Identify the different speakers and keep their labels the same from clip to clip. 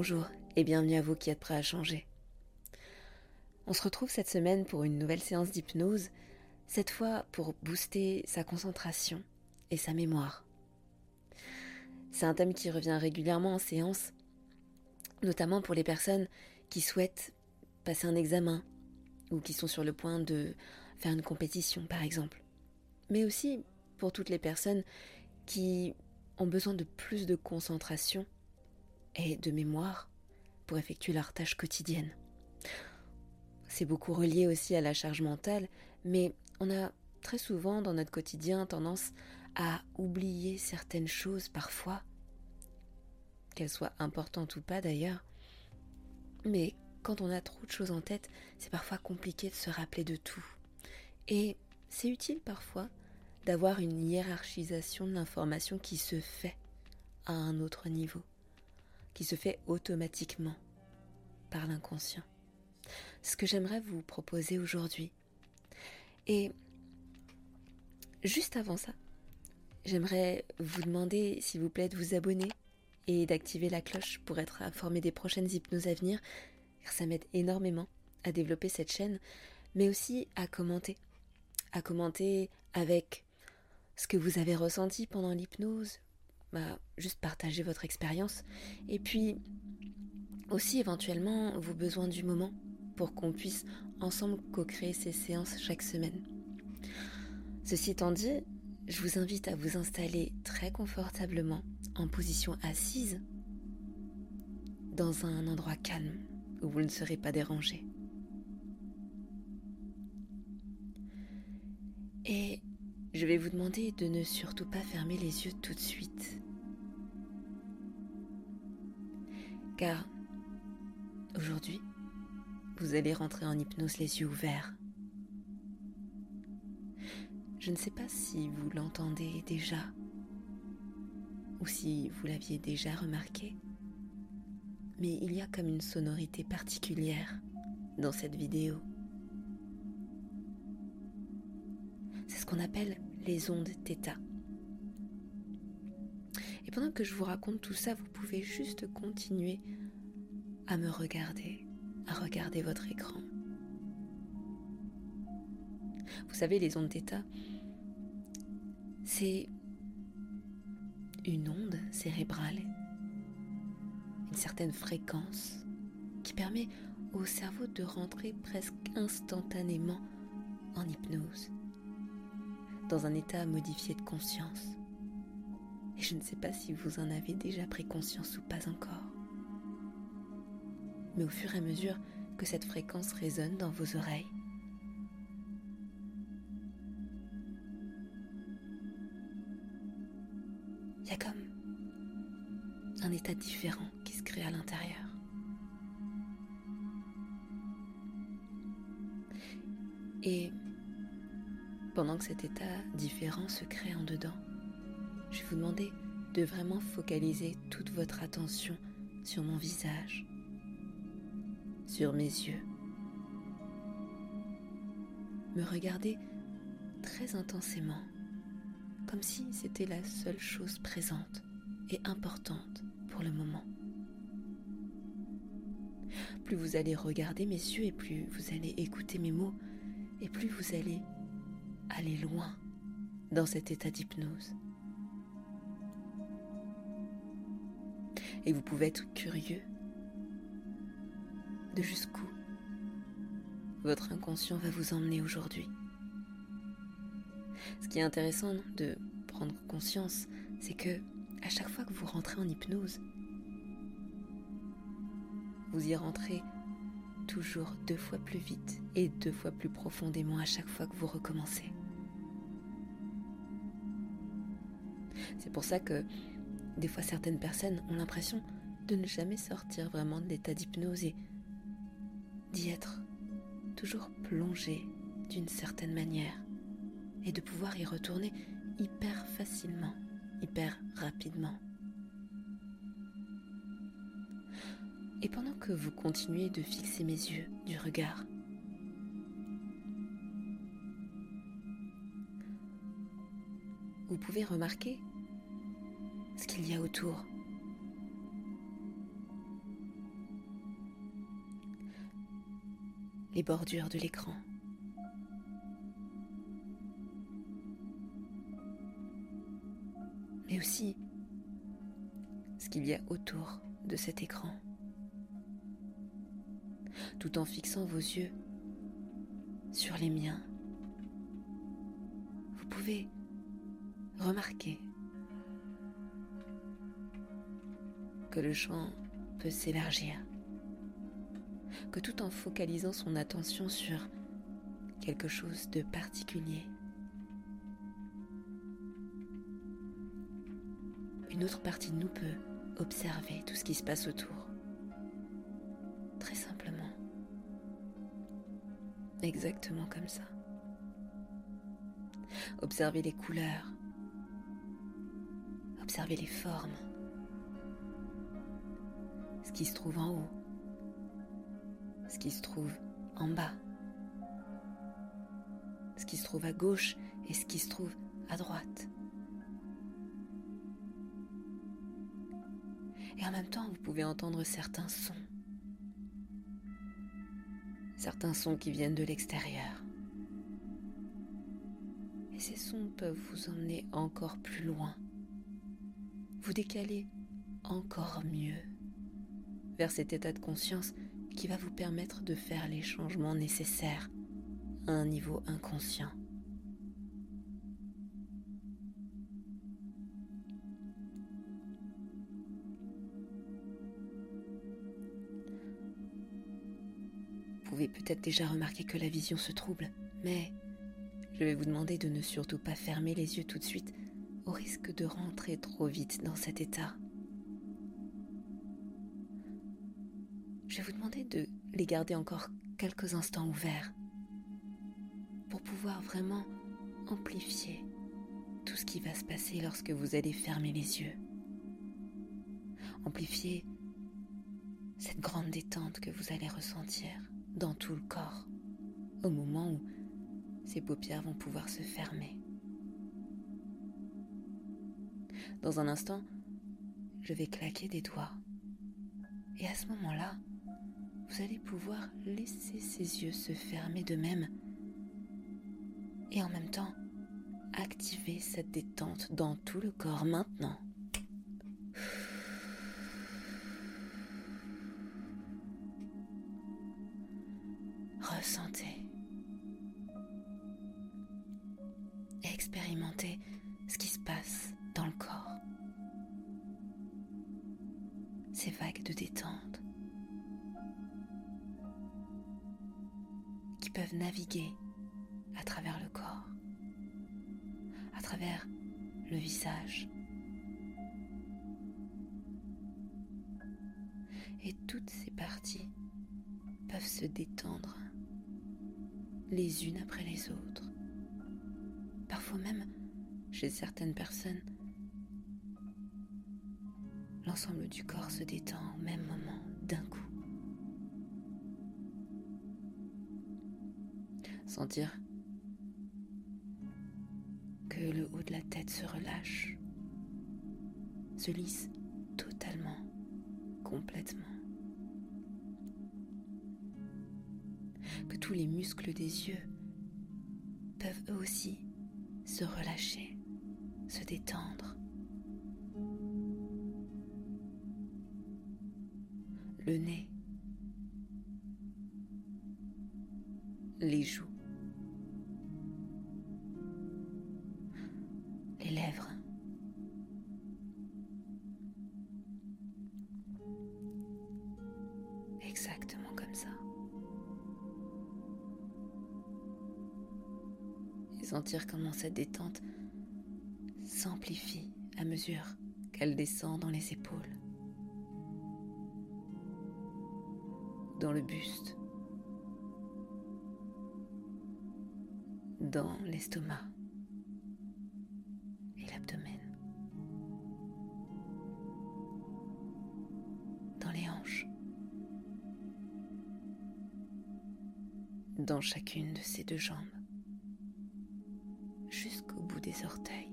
Speaker 1: Bonjour et bienvenue à vous qui êtes prêts à changer. On se retrouve cette semaine pour une nouvelle séance d'hypnose, cette fois pour booster sa concentration et sa mémoire. C'est un thème qui revient régulièrement en séance, notamment pour les personnes qui souhaitent passer un examen ou qui sont sur le point de faire une compétition par exemple. Mais aussi pour toutes les personnes qui ont besoin de plus de concentration et de mémoire pour effectuer leurs tâches quotidiennes. C'est beaucoup relié aussi à la charge mentale, mais on a très souvent dans notre quotidien tendance à oublier certaines choses parfois, qu'elles soient importantes ou pas d'ailleurs. Mais quand on a trop de choses en tête, c'est parfois compliqué de se rappeler de tout. Et c'est utile parfois d'avoir une hiérarchisation de l'information qui se fait à un autre niveau qui se fait automatiquement par l'inconscient. Ce que j'aimerais vous proposer aujourd'hui. Et juste avant ça, j'aimerais vous demander, s'il vous plaît, de vous abonner et d'activer la cloche pour être informé des prochaines hypnoses à venir, car ça m'aide énormément à développer cette chaîne, mais aussi à commenter. À commenter avec ce que vous avez ressenti pendant l'hypnose, bah, juste partager votre expérience. Et puis aussi éventuellement vos besoins du moment pour qu'on puisse ensemble co-créer ces séances chaque semaine. Ceci étant dit, je vous invite à vous installer très confortablement en position assise dans un endroit calme où vous ne serez pas dérangé. Et je vais vous demander de ne surtout pas fermer les yeux tout de suite. Car aujourd'hui, vous allez rentrer en hypnose les yeux ouverts. Je ne sais pas si vous l'entendez déjà ou si vous l'aviez déjà remarqué, mais il y a comme une sonorité particulière dans cette vidéo. C'est ce qu'on appelle les ondes θ. Et pendant que je vous raconte tout ça, vous pouvez juste continuer à me regarder, à regarder votre écran. Vous savez, les ondes θ, c'est une onde cérébrale, une certaine fréquence qui permet au cerveau de rentrer presque instantanément en hypnose dans un état modifié de conscience. Et je ne sais pas si vous en avez déjà pris conscience ou pas encore. Mais au fur et à mesure que cette fréquence résonne dans vos oreilles, il y a comme un état différent qui se crée à l'intérieur. Et pendant que cet état différent se crée en dedans, je vais vous demander de vraiment focaliser toute votre attention sur mon visage, sur mes yeux. Me regarder très intensément, comme si c'était la seule chose présente et importante pour le moment. Plus vous allez regarder mes yeux et plus vous allez écouter mes mots et plus vous allez aller loin dans cet état d'hypnose. Et vous pouvez être curieux de jusqu'où votre inconscient va vous emmener aujourd'hui. Ce qui est intéressant de prendre conscience, c'est que à chaque fois que vous rentrez en hypnose, vous y rentrez toujours deux fois plus vite et deux fois plus profondément à chaque fois que vous recommencez. C'est pour ça que des fois certaines personnes ont l'impression de ne jamais sortir vraiment de l'état d'hypnose et d'y être toujours plongé d'une certaine manière et de pouvoir y retourner hyper facilement, hyper rapidement. Et pendant que vous continuez de fixer mes yeux du regard, vous pouvez remarquer ce qu'il y a autour. Les bordures de l'écran. Mais aussi ce qu'il y a autour de cet écran tout en fixant vos yeux sur les miens. Vous pouvez remarquer que le champ peut s'élargir, que tout en focalisant son attention sur quelque chose de particulier, une autre partie de nous peut observer tout ce qui se passe autour. Très simplement. Exactement comme ça. Observez les couleurs. Observez les formes. Ce qui se trouve en haut. Ce qui se trouve en bas. Ce qui se trouve à gauche et ce qui se trouve à droite. Et en même temps, vous pouvez entendre certains sons certains sons qui viennent de l'extérieur. Et ces sons peuvent vous emmener encore plus loin, vous décaler encore mieux vers cet état de conscience qui va vous permettre de faire les changements nécessaires à un niveau inconscient. avez peut-être déjà remarqué que la vision se trouble, mais je vais vous demander de ne surtout pas fermer les yeux tout de suite au risque de rentrer trop vite dans cet état. Je vais vous demander de les garder encore quelques instants ouverts pour pouvoir vraiment amplifier tout ce qui va se passer lorsque vous allez fermer les yeux. Amplifier cette grande détente que vous allez ressentir dans tout le corps au moment où ces paupières vont pouvoir se fermer. Dans un instant, je vais claquer des doigts. Et à ce moment-là, vous allez pouvoir laisser ces yeux se fermer de même et en même temps activer cette détente dans tout le corps maintenant. Qui peuvent naviguer à travers le corps, à travers le visage. Et toutes ces parties peuvent se détendre les unes après les autres. Parfois même, chez certaines personnes, l'ensemble du corps se détend au même moment, d'un coup. Sentir que le haut de la tête se relâche, se lisse totalement, complètement. que tous les muscles des yeux peuvent eux aussi se relâcher, se détendre. Le nez, les joues, comment cette détente s'amplifie à mesure qu'elle descend dans les épaules, dans le buste, dans l'estomac et l'abdomen, dans les hanches, dans chacune de ces deux jambes, orteils.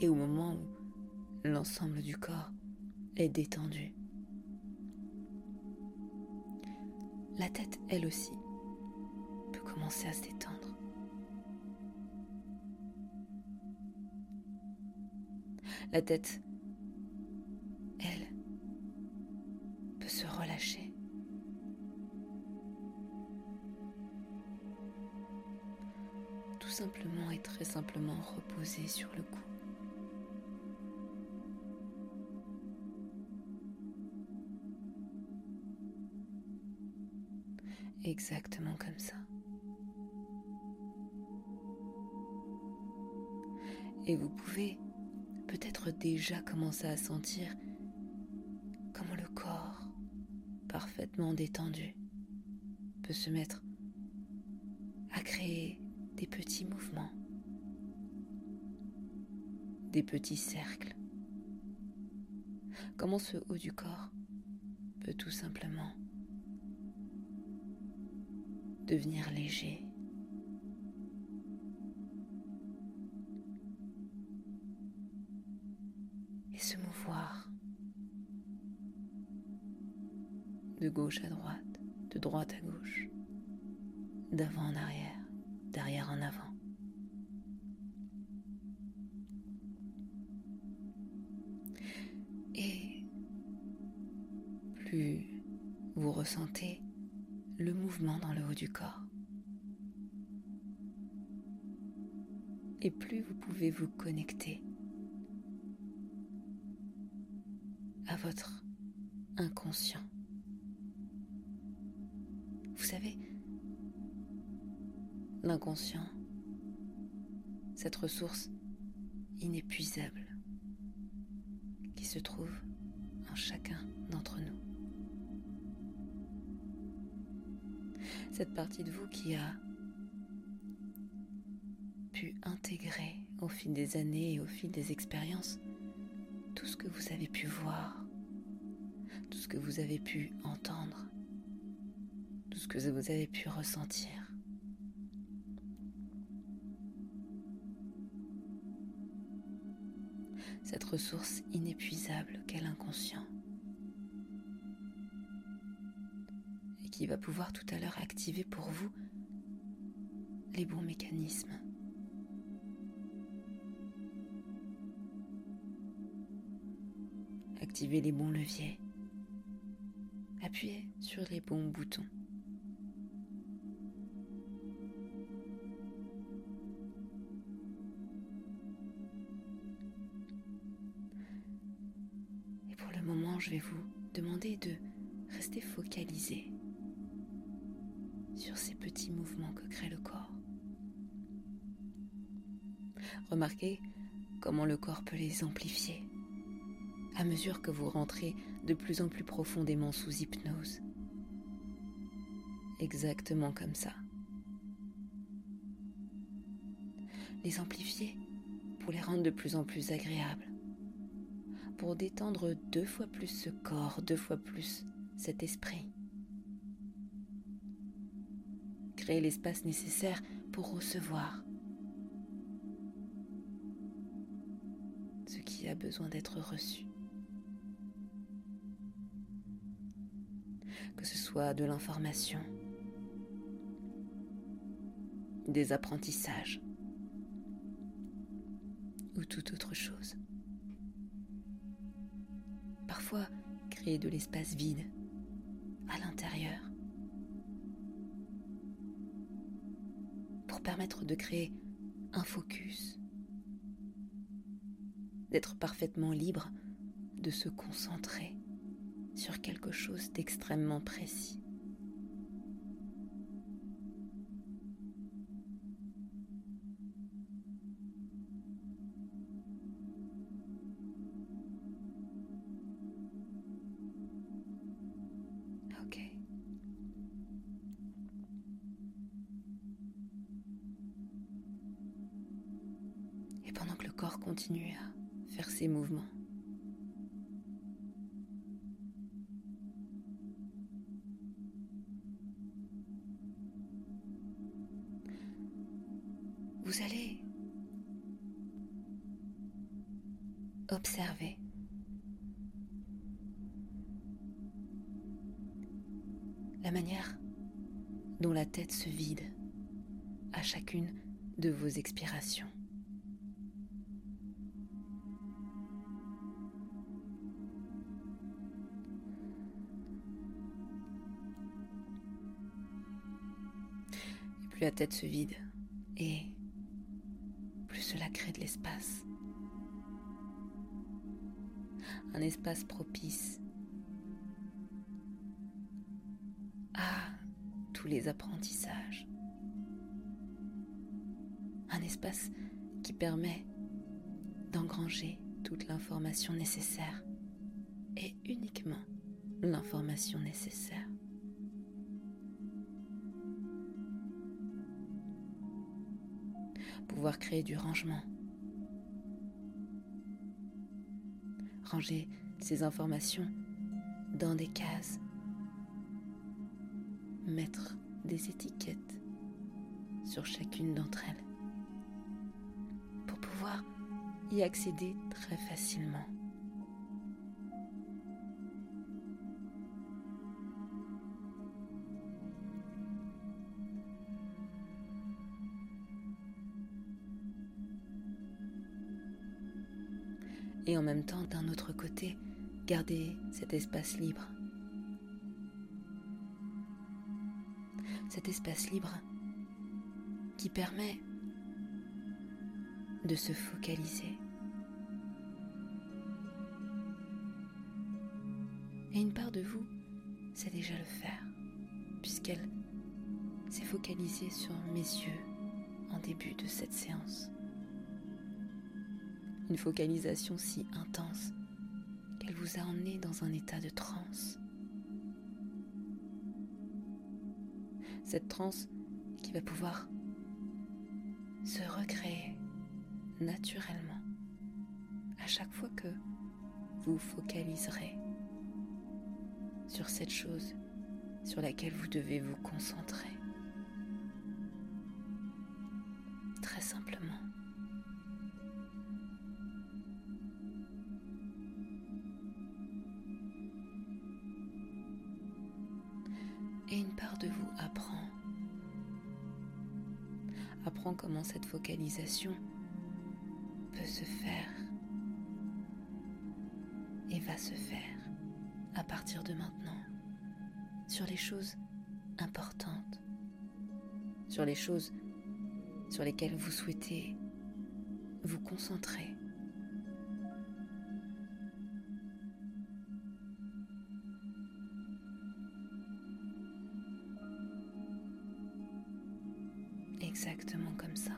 Speaker 1: Et au moment où l'ensemble du corps est détendu, la tête, elle aussi, peut commencer à se détendre. La tête, simplement et très simplement reposer sur le cou. Exactement comme ça. Et vous pouvez peut-être déjà commencer à sentir comment le corps, parfaitement détendu, peut se mettre petits cercles. Comment ce haut du corps peut tout simplement devenir léger? Et se mouvoir de gauche à droite, de droite à gauche, d'avant en arrière, d'arrière en avant. Et plus vous pouvez vous connecter à votre inconscient. Vous savez, l'inconscient, cette ressource inépuisable qui se trouve en chacun d'entre nous. cette partie de vous qui a pu intégrer au fil des années et au fil des expériences tout ce que vous avez pu voir, tout ce que vous avez pu entendre, tout ce que vous avez pu ressentir. Cette ressource inépuisable qu'est l'inconscient. qui va pouvoir tout à l'heure activer pour vous les bons mécanismes. Activer les bons leviers. Appuyez sur les bons boutons. Et pour le moment, je vais vous demander de rester focalisé sur ces petits mouvements que crée le corps. Remarquez comment le corps peut les amplifier à mesure que vous rentrez de plus en plus profondément sous hypnose. Exactement comme ça. Les amplifier pour les rendre de plus en plus agréables, pour détendre deux fois plus ce corps, deux fois plus cet esprit. créer l'espace nécessaire pour recevoir ce qui a besoin d'être reçu. Soit de l'information, des apprentissages. Ou toute autre chose. Parfois, créer de l'espace vide à l'intérieur. Pour permettre de créer un focus, d'être parfaitement libre de se concentrer sur quelque chose d'extrêmement précis. Et pendant que le corps continue à faire ses mouvements, observer la manière dont la tête se vide à chacune de vos expirations. Et plus la tête se vide et plus cela crée de l'espace. Un espace propice à tous les apprentissages. Un espace qui permet d'engranger toute l'information nécessaire et uniquement l'information nécessaire. Pouvoir créer du rangement. Ranger ces informations dans des cases mettre des étiquettes sur chacune d'entre elles pour pouvoir y accéder très facilement. Et en même temps, d'un autre côté, garder cet espace libre cet espace libre qui permet de se focaliser. Et une part de vous sait déjà le faire, puisqu'elle s'est focalisée sur mes yeux en début de cette séance. Une focalisation si intense qu'elle vous a emmené dans un état de transe. cette transe qui va pouvoir se recréer naturellement à chaque fois que vous focaliserez sur cette chose sur laquelle vous devez vous concentrer. Très simplement. Peut se faire et va se faire à partir de maintenant sur les choses importantes, sur les choses sur lesquelles vous souhaitez vous concentrer. Exactement comme ça.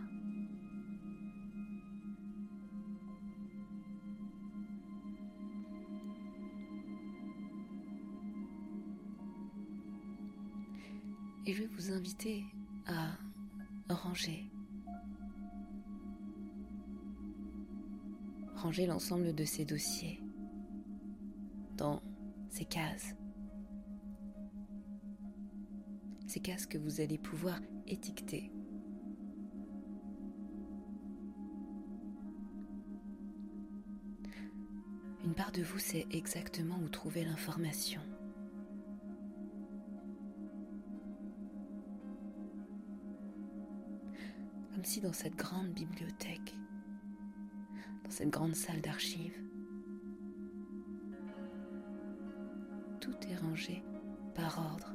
Speaker 1: Vous inviter à ranger. Ranger l'ensemble de ces dossiers dans ces cases. Ces cases que vous allez pouvoir étiqueter. Une part de vous sait exactement où trouver l'information. Si dans cette grande bibliothèque, dans cette grande salle d'archives, tout est rangé par ordre.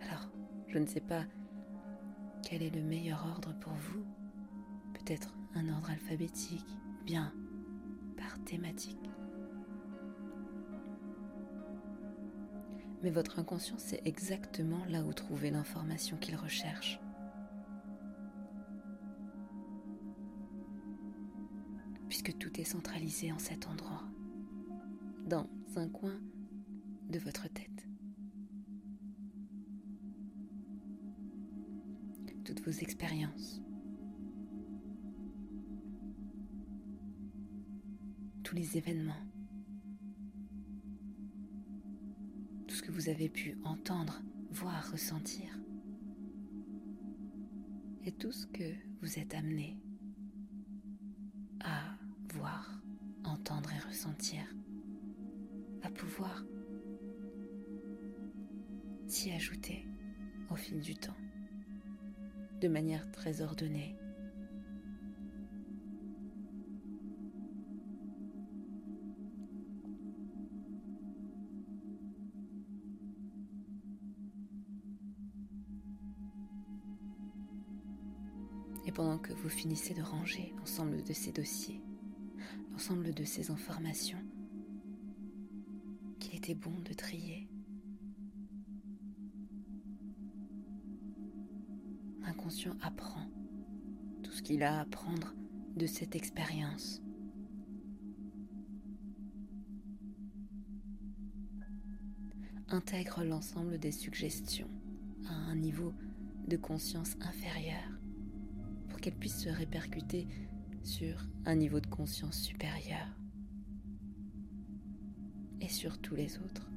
Speaker 1: Alors, je ne sais pas quel est le meilleur ordre pour vous. Peut-être un ordre alphabétique, bien par thématique. Mais votre inconscient sait exactement là où trouver l'information qu'il recherche. Centralisé en cet endroit, dans un coin de votre tête. Toutes vos expériences, tous les événements, tout ce que vous avez pu entendre, voir, ressentir, et tout ce que vous êtes amené ressentir, va pouvoir s'y ajouter au fil du temps, de manière très ordonnée. Et pendant que vous finissez de ranger l'ensemble de ces dossiers, l'ensemble de ces informations qu'il était bon de trier, l'inconscient apprend tout ce qu'il a à apprendre de cette expérience. Intègre l'ensemble des suggestions à un niveau de conscience inférieur qu'elle puisse se répercuter sur un niveau de conscience supérieur. Et sur tous les autres.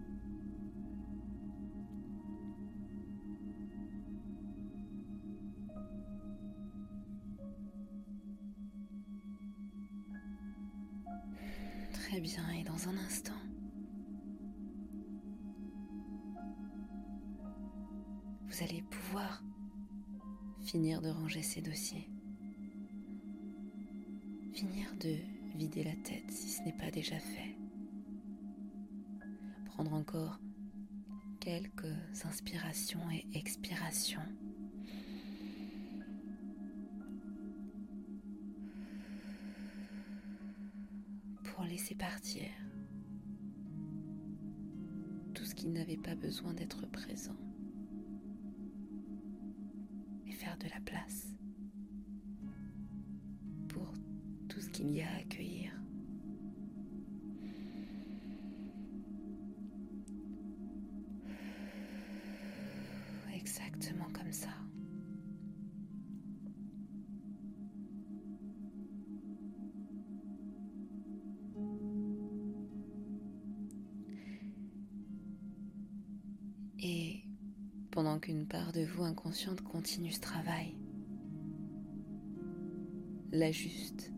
Speaker 1: Très bien, et dans un instant, vous allez pouvoir finir de ranger ces dossiers de vider la tête si ce n'est pas déjà fait. Prendre encore quelques inspirations et expirations. Pour laisser partir tout ce qui n'avait pas besoin d'être présent et faire de la place. Qu'il y a à accueillir. Exactement comme ça. Et pendant qu'une part de vous inconsciente continue ce travail, l'ajuste,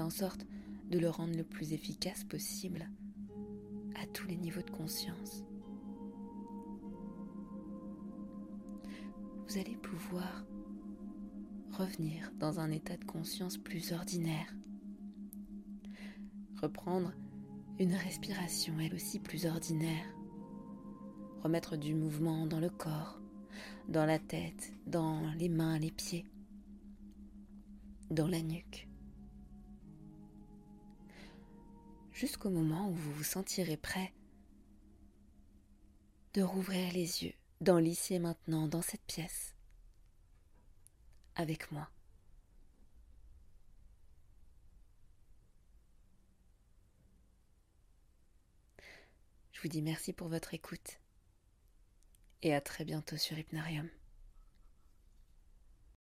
Speaker 1: en sorte de le rendre le plus efficace possible à tous les niveaux de conscience. Vous allez pouvoir revenir dans un état de conscience plus ordinaire, reprendre une respiration elle aussi plus ordinaire, remettre du mouvement dans le corps, dans la tête, dans les mains, les pieds, dans la nuque. Jusqu'au moment où vous vous sentirez prêt de rouvrir les yeux dans l'ici et maintenant, dans cette pièce, avec moi. Je vous dis merci pour votre écoute et à très bientôt sur Hypnarium.